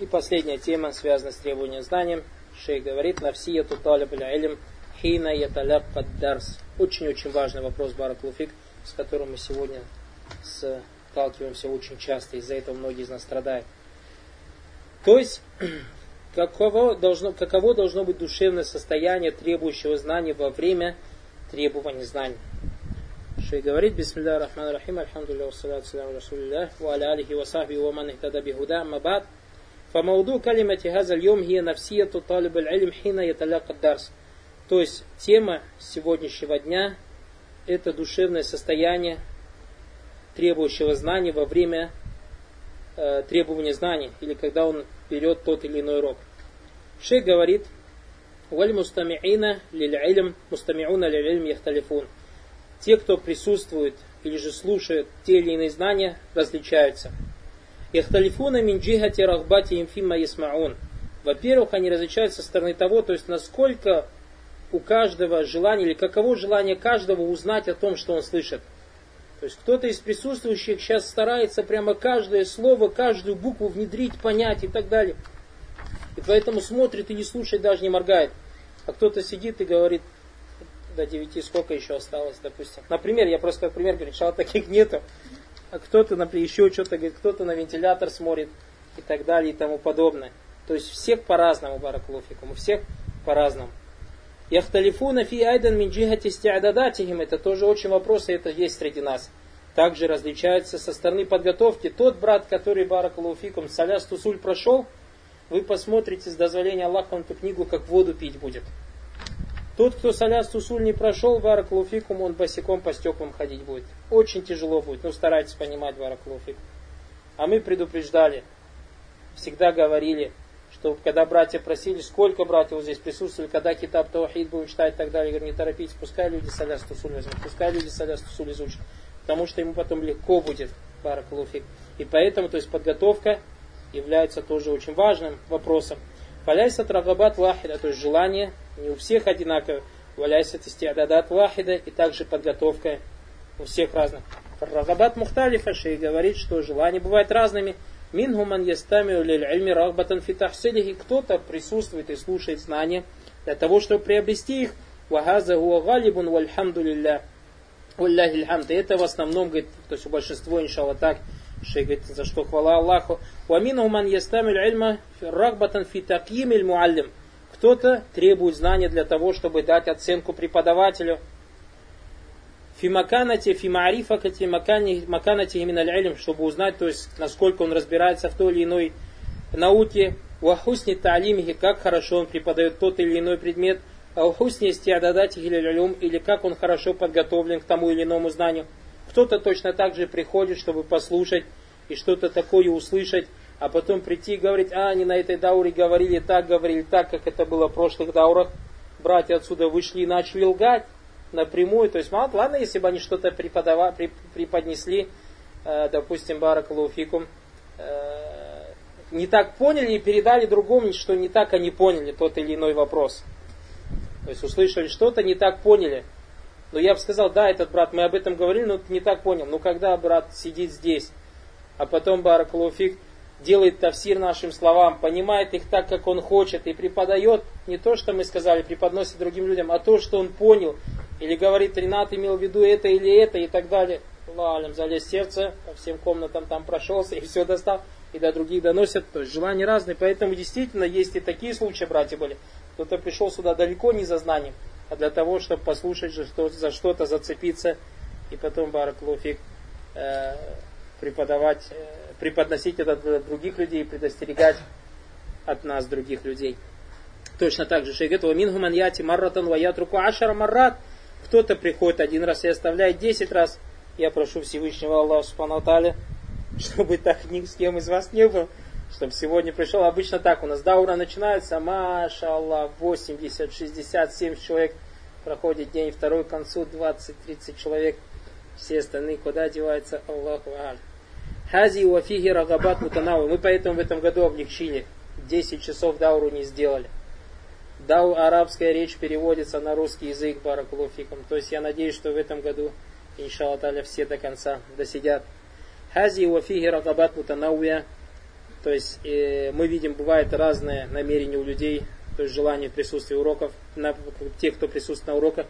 И последняя тема, связанная с требованием знанием. Шейх говорит, нафсияту талиб илм хина яталяккад дарс. Очень-очень важный вопрос, Баракулуфик, с которым мы сегодня сталкиваемся очень часто. Из-за этого многие из нас страдают. То есть, каково должно, каково должно быть душевное состояние требующего знания во время требования знаний. Шей говорит, Бисмилля рахман рахим, альхамдулилля, вассалату саляму расулилля, ва алихи ва сахби ва ман мабад. Фамауду калимати газаль йом хия нафсияту талиб аль-илм хина яталяка дарс. То есть тема сегодняшнего дня – это душевное состояние требующего знаний во время э, требования знаний или когда он берет тот или иной урок. Шейх говорит, «Валь мустамиина лиль илм, мустамиуна лиль илм яхталифун». Те, кто присутствует или же слушает те или иные знания, различаются – Яхталифуна мин джихати рахбати имфима ясмаун. Во-первых, они различаются со стороны того, то есть насколько у каждого желание, или каково желание каждого узнать о том, что он слышит. То есть кто-то из присутствующих сейчас старается прямо каждое слово, каждую букву внедрить, понять и так далее. И поэтому смотрит и не слушает, даже не моргает. А кто-то сидит и говорит, до 9 сколько еще осталось, допустим. Например, я просто как пример говорю, что таких нету. А кто-то, например, еще что-то говорит, кто-то на вентилятор смотрит и так далее и тому подобное. То есть всех по-разному, баракулуфикум, у всех по-разному. Яхталифуна фи айдан мин джихати. Это тоже очень вопрос, и это есть среди нас. Также различается со стороны подготовки. Тот брат, который баракалуфикум саляс тусуль прошел, вы посмотрите с дозволения Аллаха, он эту книгу как воду пить будет. Тот, кто саляс тусуль не прошел, баракалуфикум, он босиком по стеклам ходить будет. Очень тяжело будет, ну старайтесь понимать, баракалуфикум. А мы предупреждали, всегда говорили, что когда братья просили, сколько братьев здесь присутствовали, когда китаб Таухид будем читать и так далее, говорю, не торопитесь, пускай люди соляс тусуль возьмут, пускай люди соляс тусуль изучат, потому что ему потом легко будет, баракалуфик. И поэтому, то есть подготовка является тоже очень важным вопросом. Валяйся трагабат вахида, то есть желание не у всех одинаково, валяйся тестиададат вахида, и также подготовка у всех разных. Рагабат Мухталифа Шей говорит, что желания бывают разными, Мингуман ястамиу лиль ильми рахбатан фитахсилихи. Кто-то присутствует и слушает знания для того, чтобы приобрести их. Вахаза хуа галибун вальхамду лилля. Это в основном, говорит, то есть у большинства, иншалла, так. Шей говорит, за что хвала Аллаху. Вамингуман ястамиу ильма рахбатан фитаким иль муаллим. Кто-то требует знания для того, чтобы дать оценку преподавателю. Фимаканати, фимарифакати, маканати именно илм, чтобы узнать, то есть, насколько он разбирается в той или иной науке, вахусни таалимихи, как хорошо он преподает тот или иной предмет, а ухусни истиададати или как он хорошо подготовлен к тому или иному знанию. Кто-то точно так же приходит, чтобы послушать и что-то такое услышать, а потом прийти и говорить, а, они на этой дауре говорили так, говорили так, как это было в прошлых даурах. Братья отсюда вышли и начали лгать напрямую. То есть, мало, ладно, если бы они что-то преподнесли, э, допустим, Баракалуфикум, э, не так поняли и передали другому, что не так они поняли тот или иной вопрос. То есть услышали что-то, не так поняли. Но я бы сказал, да, этот брат, мы об этом говорили, но не так понял. Но когда брат сидит здесь, а потом Баракалуфик делает тавсир нашим словам, понимает их так, как он хочет, и преподает не то, что мы сказали, преподносит другим людям, а то, что он понял, или говорит, Ренат имел в виду это или это и так далее. Аллах залез сердце, по всем комнатам там прошелся и все достал. И до других доносят. То есть желания разные. Поэтому действительно есть и такие случаи, братья были. Кто-то пришел сюда далеко не за знанием, а для того, чтобы послушать, что, за что-то зацепиться и потом Бараклуфик э, преподавать, э, преподносить это для других людей, предостерегать от нас других людей. Точно так же шейх говорит, «Вамин яти марратан ваятруку ашара маррат». Кто-то приходит один раз и оставляет десять раз. Я прошу Всевышнего Аллаха Субхану чтобы так ни с кем из вас не было. Чтобы сегодня пришел. Обычно так у нас даура начинается, маша Аллах, 80, 60, 70 человек. Проходит день, второй к концу 20-30 человек. Все остальные куда деваются? Аллаху Аль. Хази вафиги рагабат мутанавы. Мы поэтому в этом году облегчили. 10 часов дауру не сделали. Дау арабская речь переводится на русский язык баракулуфиком. То есть я надеюсь, что в этом году, иншаллах все до конца досидят. Хази вафихи рагабат мутанауя. То есть э, мы видим, бывает разные намерения у людей, то есть желание присутствия уроков, на, тех, кто присутствует на уроках.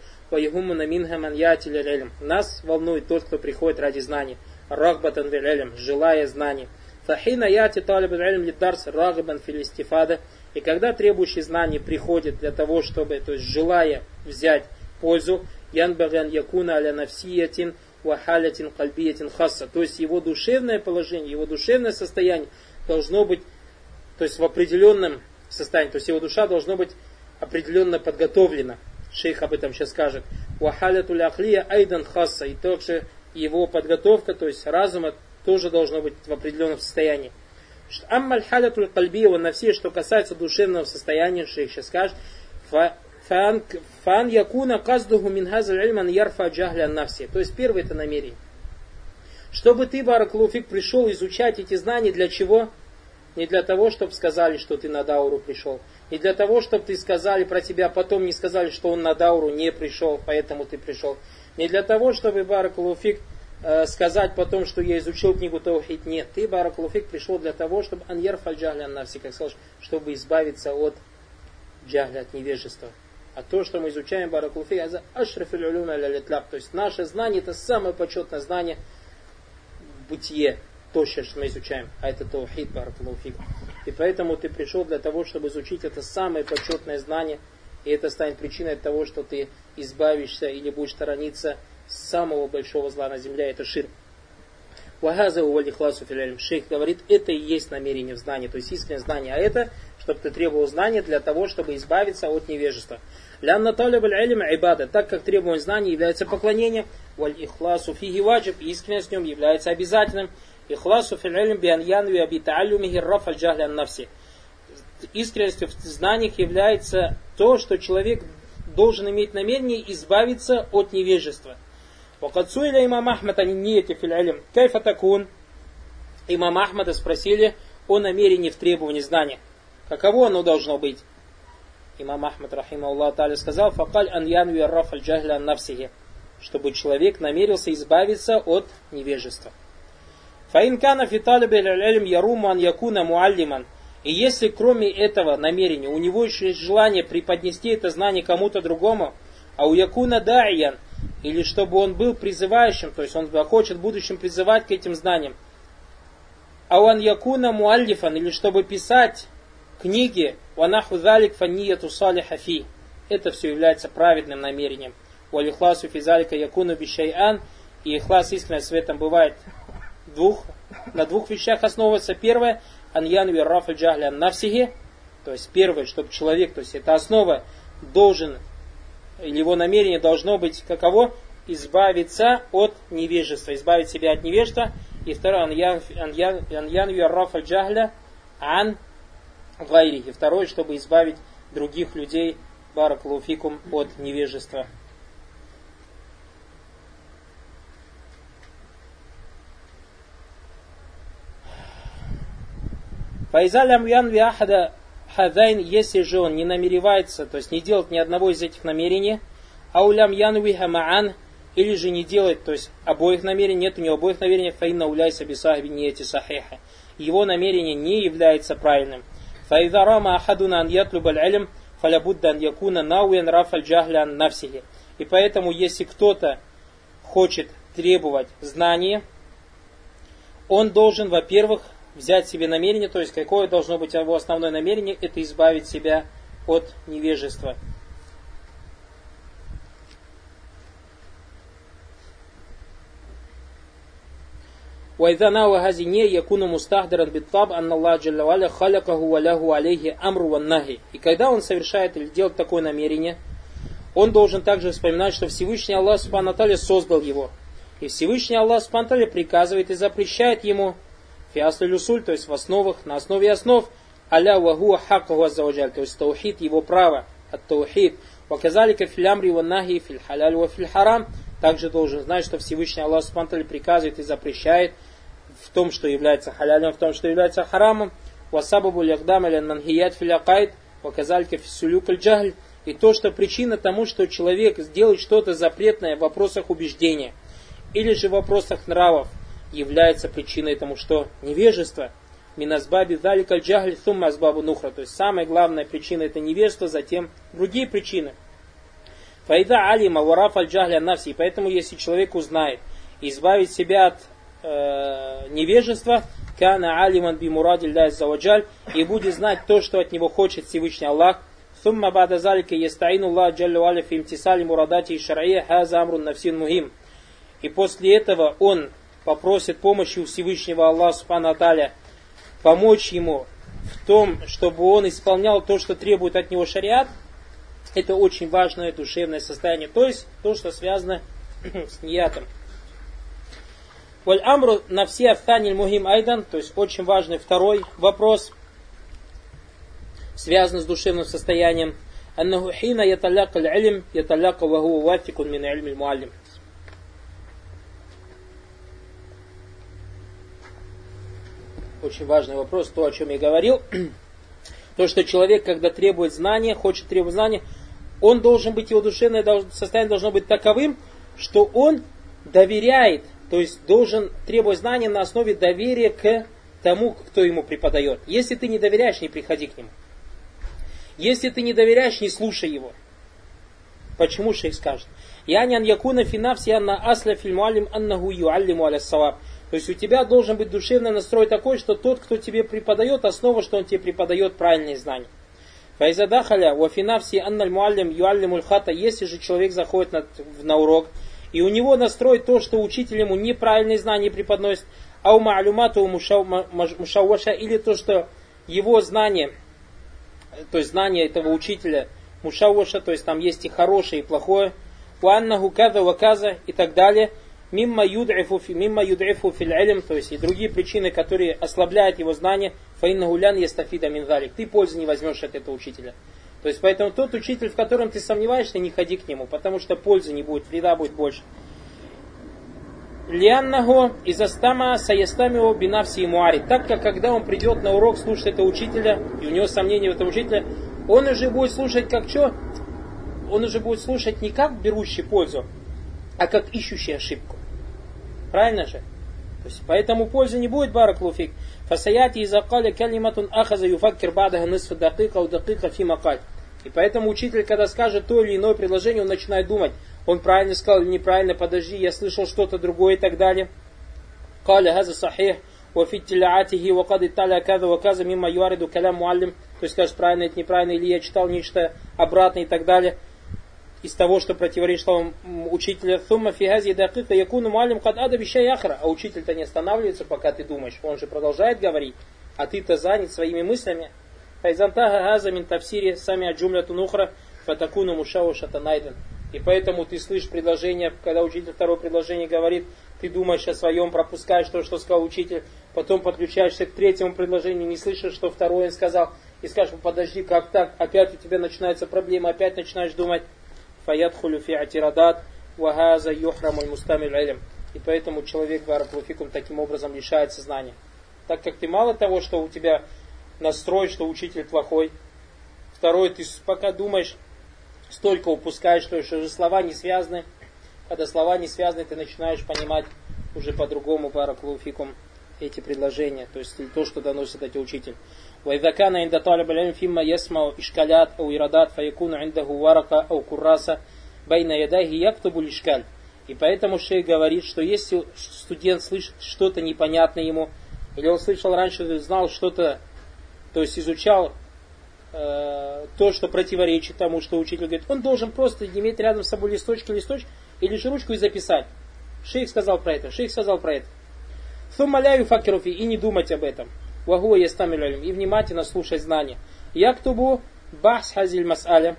Нас волнует тот, кто приходит ради знаний. Рагбатан желая знаний. Фахина яти талиб илм лидарс рагбан филистифада. И когда требующий знаний приходит для того, чтобы, то есть желая взять пользу, янбаган якуна аля навсиятин вахалятин кальбиятин хасса. То есть его душевное положение, его душевное состояние должно быть, то есть в определенном состоянии, то есть его душа должно быть определенно подготовлена. Шейх об этом сейчас скажет. Вахалятуль ахлия айдан хасса. И также его подготовка, то есть разума, тоже должно быть в определенном состоянии. Аммаль халятуль на все, что касается душевного состояния, шейх сейчас скажет, фан якуна каздуху мин хазаль ильман ярфа джахля навси. То есть первое это намерение. Чтобы ты, Бараклуфик, пришел изучать эти знания для чего? Не для того, чтобы сказали, что ты на Дауру пришел. Не для того, чтобы ты сказали про тебя, а потом не сказали, что он на Дауру не пришел, поэтому ты пришел. Не для того, чтобы Баракулуфик э, сказать потом, что я изучил книгу Таухид. Нет, ты, Баракулуфик, пришел для того, чтобы Аньяр Фальджахля Аннарси, как сказал, чтобы избавиться от джахля, от невежества. А то, что мы изучаем Баракулуфик, это ашрафиль улюма То есть наше знание, это самое почетное знание бытие то, что мы изучаем, а это таухид, баракалуфик. И поэтому ты пришел для того, чтобы изучить это самое почетное знание, и это станет причиной того, что ты избавишься или будешь сторониться самого большого зла на земле, это ширк. Вагаза увалихласу филялим. Шейх говорит, это и есть намерение в знании, то есть искреннее знание. А это, чтобы ты требовал знания для того, чтобы избавиться от невежества. Лянна талиб аль ибада, так как требование знания является поклонением, валь ихласу фиги ваджиб, искренность в нем является обязательным. Ихласу фил'илм бианьян ви абитаалюмихи раф аль навси. Искренностью в знаниях является то, что человек должен иметь намерение избавиться от невежества. Вакацуиля имам Ахмад они не эти фил'илм. Кайфа такун. Имам Ахмада спросили о намерении в требовании знания. Каково оно должно быть? Имам Ахмад, рахима Аллах сказал, факаль ан янви раф аль джахля навсихи, чтобы человек намерился избавиться от невежества. Фаинкана фиталибе иль яруму ан якуна муаллиман. И если кроме этого намерения у него еще есть желание преподнести это знание кому-то другому, а у якуна да'ян, или чтобы он был призывающим, то есть он хочет в будущем призывать к этим знаниям, а он якуна муаллифан, или чтобы писать книги, ванаху залик фанияту. Это все является праведным намерением. Валихласу физалика якуну бишайан. И ихлас искренность в этом бывает двух, на двух вещах основывается. Первое, аньян рафаль джахля навсихи, то есть первое, чтобы человек, то есть это основа, должен, или его намерение должно быть каково? Избавиться от невежества, избавить себя от невежества. И второе, аньян рафаль джахля ан гайрихи. Второе, чтобы избавить других людей, баракулуфикум, от невежества. Файзалям ян виахада хадайн, если же он не намеревается, то есть не делать ни одного из этих намерений, аулям янви хамаан, или же не делать, то есть обоих намерений, нет у него обоих намерений, фаинна уляйса бисахби не эти сахиха. Его намерение не является правильным. Файза рама ахадуна ан ятлуб аль фалябудда ан якуна науян рафаль джахлян навсихи. И поэтому, если кто-то хочет требовать знания, он должен, во-первых, взять себе намерение, то есть какое должно быть его основное намерение, это избавить себя от невежества. وإذا نوى هذه يكون مستحضرا بالطبع أن الله جل وعلا خلقه وله عليه أمر والنهي. И когда он совершает или делает такое намерение, он должен также вспоминать, что Всевышний Аллах Субхану создал его. И Всевышний Аллах Субхану приказывает и запрещает ему люсуль, то есть в основах, на основе основ, аля вахуа хакаху аззаваджаль, то есть таухид, его право, от таухид. Ваказалика филямри ва нахи фил халяль ва фил. Также должен знать, что Всевышний Аллах Субтитры приказывает и запрещает в том, что является халялем, в том, что является харамом. Васабабу лякдам или манхият филякайт, ваказалика фисулюк джагль. И то, что причина тому, что человек сделает что-то запретное в вопросах убеждения или же в вопросах нравов, является причиной тому, что невежество. Миназбаби залика джахль сумма азбабу нухра. То есть самая главная причина это невежество, затем другие причины. Файда алима вараф аль джахля навси. Поэтому если человек узнает, избавить себя от э, невежества, кана алиман би мурадилля заваджаль, и будет знать то, что от него хочет Всевышний Аллах, ثم بعد ذلك يستعين الله جل وعلا في امتثال مراداته الشرعية هذا أمر نفسي مهم. И после этого он попросит помощи у Всевышнего Аллаха Субхану Аталя, помочь ему в том, чтобы он исполнял то, что требует от него шариат, это очень важное душевное состояние, то есть то, что связано с ниятом. Валь амру на все афтаниль мухим айдан, то есть очень важный второй вопрос, связанный с душевным состоянием. Аннаху хина яталяка илм, яталяка ваху ватикун мин ильми муаллим. Очень важный вопрос, то, о чем я говорил. То, что человек, когда требует знания, хочет требовать знания, он должен быть, его душевное состояние должно быть таковым, что он доверяет, то есть должен требовать знания на основе доверия к тому, кто ему преподает. Если ты не доверяешь, не приходи к нему. Если ты не доверяешь, не слушай его. Почему шейх скажет? Янян якуна финавси анна асля фильмуалим аннаху юаллиму аля саваб. То есть у тебя должен быть душевный настрой такой, что тот, кто тебе преподает, основа, что он тебе преподает правильные знания. Файзадахаля вафинавси анналь муаллим юаллимуль хата, если же человек заходит на, на урок, и у него настрой то, что учитель ему неправильные знания преподносит, у маалюмату мушауаша, или то, что его знания, то есть знания этого учителя мушауаша, то есть там есть и хорошее, и плохое, уаннаху каза ваказа и так далее, мимма юд'ифу, мимма юд'ифу фил то есть и другие причины, которые ослабляют его знания, фаинна гулян естафида минзалик. Ты пользы не возьмешь от этого учителя. То есть поэтому тот учитель, в котором ты сомневаешься, не ходи к нему, потому что пользы не будет, вреда будет больше. Лианнаго из астама саястамио бинавси муари. Так как когда он придет на урок слушать этого учителя, и у него сомнения в этом учителе, он уже будет слушать как что? Он уже будет слушать не как берущий пользу, а как ищущий ошибку. Правильно же? То есть, поэтому пользы не будет, бараклуфик. Фасаяти из акали калиматун ахаза юфаккир бадаха нисфа дакика у дакика фи макаль. И поэтому учитель, когда скажет то или иное предложение, он начинает думать, он правильно сказал или неправильно, подожди, я слышал что-то другое и так далее. Каля газа сахих, وفي اتلاعاته وقد اتلع كذا وكذا مما يوارد كلام معلم то есть скажешь правильно это неправильно или я читал нечто обратное и так далее из того, что противоречит словам учителя. Сумма фигази дакика якуну муалим кад ада яхра. А учитель-то не останавливается, пока ты думаешь. Он же продолжает говорить, а ты-то занят своими мыслями. Файзантага газа мин тавсири сами аджумля тунухра фатакуну мушау шатанайден. И поэтому ты слышишь предложение, когда учитель второе предложение говорит, ты думаешь о своем, пропускаешь то, что сказал учитель, потом подключаешься к третьему предложению, не слышишь, что второе он сказал, и скажешь, подожди, как так, опять у тебя начинается проблема, опять начинаешь думать, фаядхулю фи атирадат вахаза юхрамуль мустамиль илм. И поэтому человек, баракулуфикум, таким образом лишается знания. Так как ты мало того, что у тебя настрой, что учитель плохой, второй, ты пока думаешь, столько упускаешь, что уже слова не связаны. Когда слова не связаны, ты начинаешь понимать уже по-другому, баракулуфикум, эти предложения, то есть то, что доносит эти учитель. وإذا كان عند طالب العلم فيما يسمع إشكالات أو إرادات فيكون عنده ورقة أو كراسة بين يديه يكتب الإشكال. И поэтому шейх говорит, что если студент слышит что-то непонятное ему, или он слышал раньше, знал что-то, то есть изучал э, то, что противоречит тому, что учитель говорит, он должен просто иметь рядом с собой листочки, листочек, или же ручку и записать. Шейх сказал про это, шейх сказал про это. Суммаляю факеруфи и не думать об этом. Вагу ястамилю и внимательно слушать знания. Яктубу бахс хазиль мас'аля.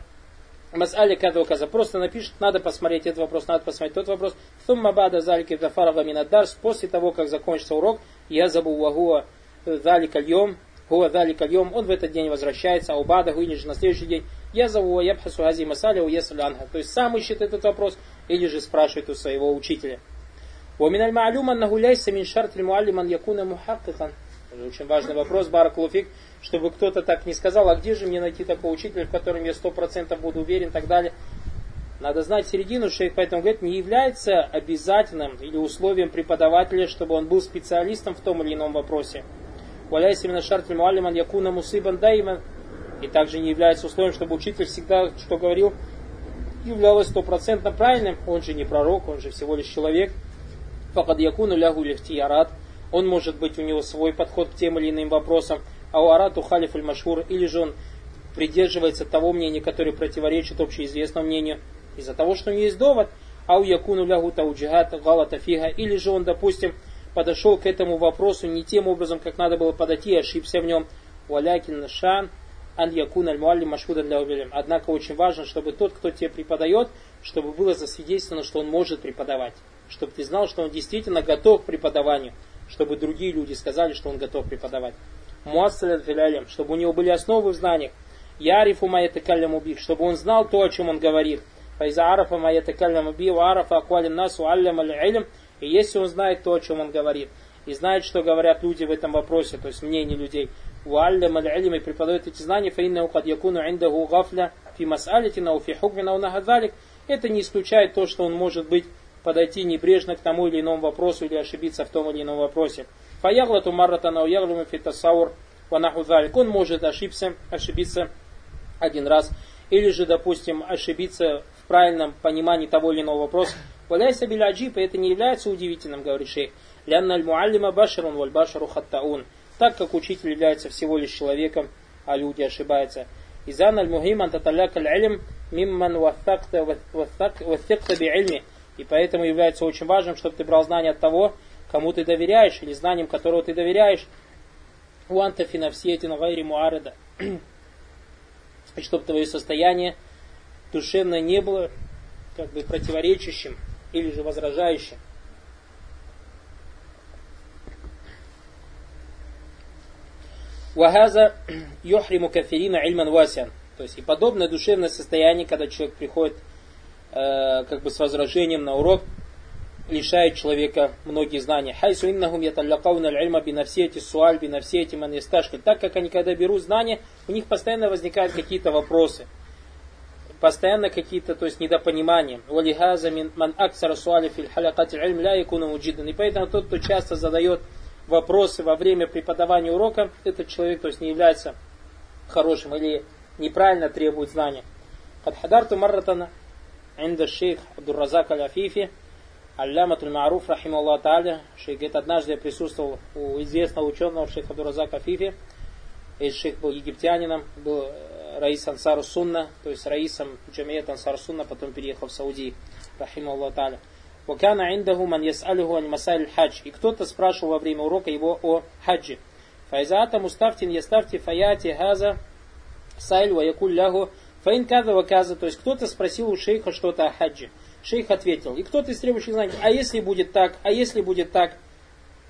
Мас'аля кадва каза. Просто напишет, надо посмотреть этот вопрос, надо посмотреть тот вопрос. Сумма бада залики дафарага минадарс. После того, как закончится урок, я забыл вагуа залика льем. Хуа залика льем. Он в этот день возвращается. А у бада или же на следующий день. Я зову ябхасу хази масаля у анха. То есть сам ищет этот вопрос или же спрашивает у своего учителя. ومن المعلوم أنه ليس من شرط المعلم أن يكون محققا очень важный вопрос, Баракулуфик, чтобы кто-то так не сказал, а где же мне найти такого учителя, в котором я сто процентов буду уверен и так далее. Надо знать середину, шейх поэтому говорит, не является обязательным или условием преподавателя, чтобы он был специалистом в том или ином вопросе. Валяйся именно шарт муалиман якуна мусибан дайман. И также не является условием, чтобы учитель всегда, что говорил, являлось стопроцентно правильным. Он же не пророк, он же всего лишь человек. Факад якуну лягу лихтиярат. Он может быть у него свой подход к тем или иным вопросам. А у арату халиф аль машхур. Или же он придерживается того мнения, которое противоречит общеизвестному мнению. Из-за того, что у него есть довод. А у якуну лягу тауджихат галата фига. Или же он, допустим, подошел к этому вопросу не тем образом, как надо было подойти, ошибся в нем. Валякин шан ан якун аль муаллим машхуда для. Однако очень важно, чтобы тот, кто тебе преподает, чтобы было засвидетельствовано, что он может преподавать. Чтобы ты знал, что он действительно готов к преподаванию Чтобы другие люди сказали, что он готов преподавать. Муассалят филялем, чтобы у него были основы в знаниях. Ярифу маятакалям убив, чтобы он знал то, о чем он говорит. Файза арафа маятакалям убив, арафа аквалим насу аллям аль И если он знает то, о чем он говорит, и знает, что говорят люди в этом вопросе, то есть мнение людей, وعلم العلم и преподает эти знания, فإنه قد يكون عنده غفلة في مسألة أو في حكم أو نحو ذلك. Это не исключает то, что он может быть подойти небрежно к тому или иному вопросу или ошибиться в том или ином вопросе. فيغلط مرة أو يغلط في تصور ونحو ذلك. Он может ошибиться, ошибиться один раз. Или же, допустим, ошибиться в правильном понимании того или иного вопроса. Валяйся биляджиб, это не является удивительным, говорит шейх. Лянна аль-муаллима башарун валь башару хаттаун так как учитель является всего лишь человеком, а люди ошибаются. Изан аль-мухим антаталяк аль-илм мимман ваthакта би'ильми. И поэтому является очень важным, чтобы ты брал знания от того, кому ты доверяешь, или знанием которого ты доверяешь. Уанта финавсиетин гайри муареда. И чтобы твое состояние душевное не было как бы противоречащим или же возражающим. Вахаза юхриму кафирина ильман васян. То есть и подобное душевное состояние, когда человек приходит э, как бы с возражением на урок, лишает человека многие знания. Хайсу иннахум яталлакауна ильма бинавсиети суаль бинавсиети ман ясташкаль. Так как они когда берут знания, у них постоянно возникают какие-то вопросы. Постоянно какие-то, то есть недопонимания. Валихаза ман аксара суали фил халякати ильм ля якуна уджидан. И поэтому тот, кто часто задает вопросы во время преподавания урока, этот человек то есть, не является хорошим или неправильно требует знания. قد حضرت مرة عند الشيخ عبد الرزاق العفيفي علامة المعروف رحمه الله تعالى шейх говорит, однажды я присутствовал у известного ученого шейха Абдуразака Афифи этот шейх был египтянином был э, Раис Ансару Сунна то есть Раисом Джамиет Ансару Сунна потом переехал в Саудии Рахима Аллах Та'аля وكان عنده من يسأله عن مسائل الحج. И кто-то спрашивал во время урока его о хаджи. Файзата мустафтин ястафти фаяти хаза сайль ва якуль лягу фаин каза ва каза. То есть кто-то спросил у шейха что-то о хаджи. Шейх ответил. И кто-то из требующих знаний, а если будет так, а если будет так,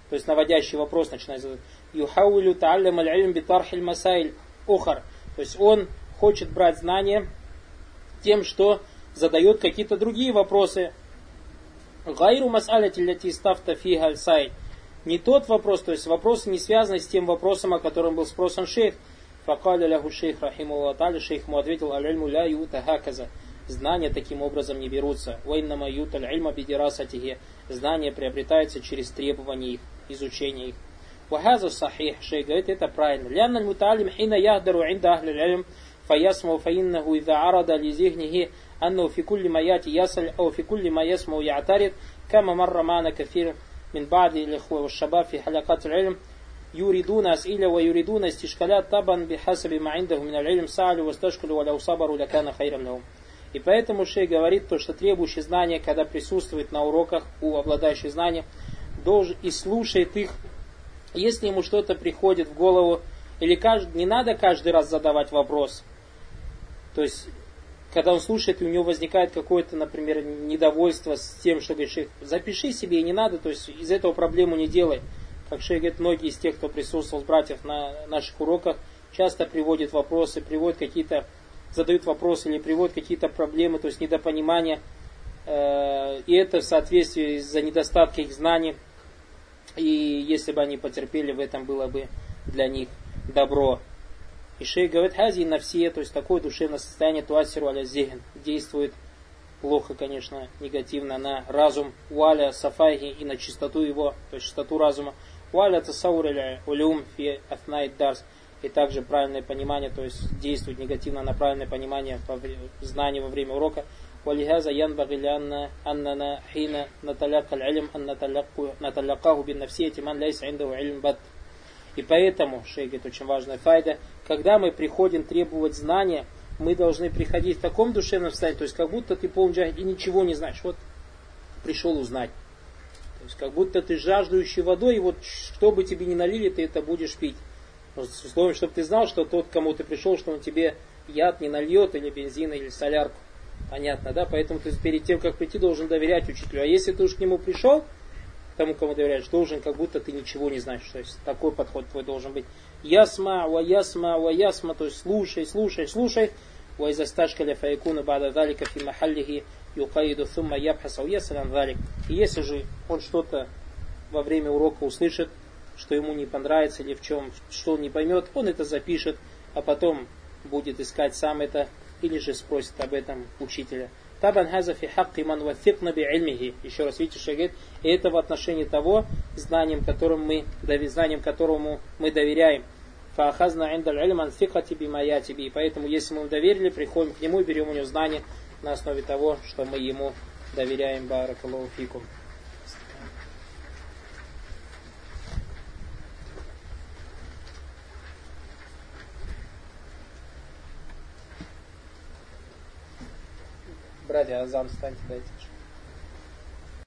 то есть наводящий вопрос начинает задавать. Юхауилю та'аллям аль-илм битархиль масайль ухар. То есть он хочет брать знания тем, что задает какие-то другие вопросы, Гайру мас'аляти ляти ставта фига сай. Не тот вопрос, то есть вопрос не связан с тем вопросом, о котором был спросан шейх. Факаля ляху шейх рахиму таля, шейх ему ответил, аль-ильму ля юта хаказа. Знания таким образом не берутся. Вайнама юта аль-ильма бидирасатихи. Знания приобретаются через требования их, изучение их. Вахаза сахих, шейх говорит, это правильно. Лянна муталим хина яхдару инда ахли аль-илм, фаясму фаиннаху ида арада ли зихнихи أنه في كل ما يأتي يسأل أو في كل ما يسمع يعترض كما مر معنا كثير من بعض الإخوة والشباب في حلقات العلم يريدون أسئلة ويريدون استشكالات طبعا بحسب ما عندهم من العلم سألوا واستشكلوا ولو صبروا لكان خيرا لهم. И поэтому Шей говорит, то, что требующий знания, когда присутствует на уроках у обладающих знаний, должен и слушает их. Если ему что-то приходит в голову, или кажд... не надо каждый раз задавать вопрос. То есть когда он слушает, и у него возникает какое-то, например, недовольство с тем, что говорит шейх, запиши себе, и не надо, то есть из этого проблему не делай. Как шейх говорит, многие из тех, кто присутствовал с братьев на наших уроках, часто приводят вопросы, приводят какие-то, задают вопросы или приводят какие-то проблемы, то есть недопонимания, э, и это в соответствии из-за недостатка их знаний, и если бы они потерпели, в этом было бы для них добро. И шейх говорит, хази все, то есть такое душевное состояние туасиру аля зехен, действует плохо, конечно, негативно на разум, уаля, сафайхи и на чистоту его, то есть чистоту разума. Валя тасаур улюм фи афнайд дарс. И также правильное понимание, то есть действует негативно на правильное понимание знания во время урока. ولهذا ينبغي لأن أننا حين نتلقى العلم أن نتلقاه بالنفسية من ليس عنده علم بد. И поэтому, шейх говорит, очень важная файда, когда мы приходим требовать знания, мы должны приходить в таком душевном состоянии, то есть как будто ты полный и ничего не знаешь. Вот пришел узнать. Есть как будто ты жаждущий водой, и вот что бы тебе ни налили, ты это будешь пить. С условием, чтобы ты знал, что тот, кому ты пришел, что он тебе яд не нальет, или бензин, или солярку. Понятно, да? Поэтому ты перед тем, как прийти, должен доверять учителю. А если ты уж к нему пришел, тому, кому доверяешь, должен, как будто ты ничего не знаешь. То есть такой подход твой должен быть. Ясма, ва ясма, ва ясма, то есть слушай, слушай, слушай. Ва из асташкаля фаякуна бада далика фи махаллихи юкаиду сумма ябхаса уясалям далик. И если же он что-то во время урока услышит, что ему не понравится или в чем, что он не поймет, он это запишет, а потом будет искать сам это или же спросит об этом учителя. Табан хаза фи хакки ман вафикна би. Еще раз видите, что говорит, и это в отношении того, знанием, которым мы, знанием которому мы доверяем. Фаахазна индаль ильман фикати бимая тебе. И поэтому, если мы доверили, приходим к нему и берем у него знания на основе того, что мы ему доверяем. Баракаллаху фикум. Братья, азан встаньте, дайте.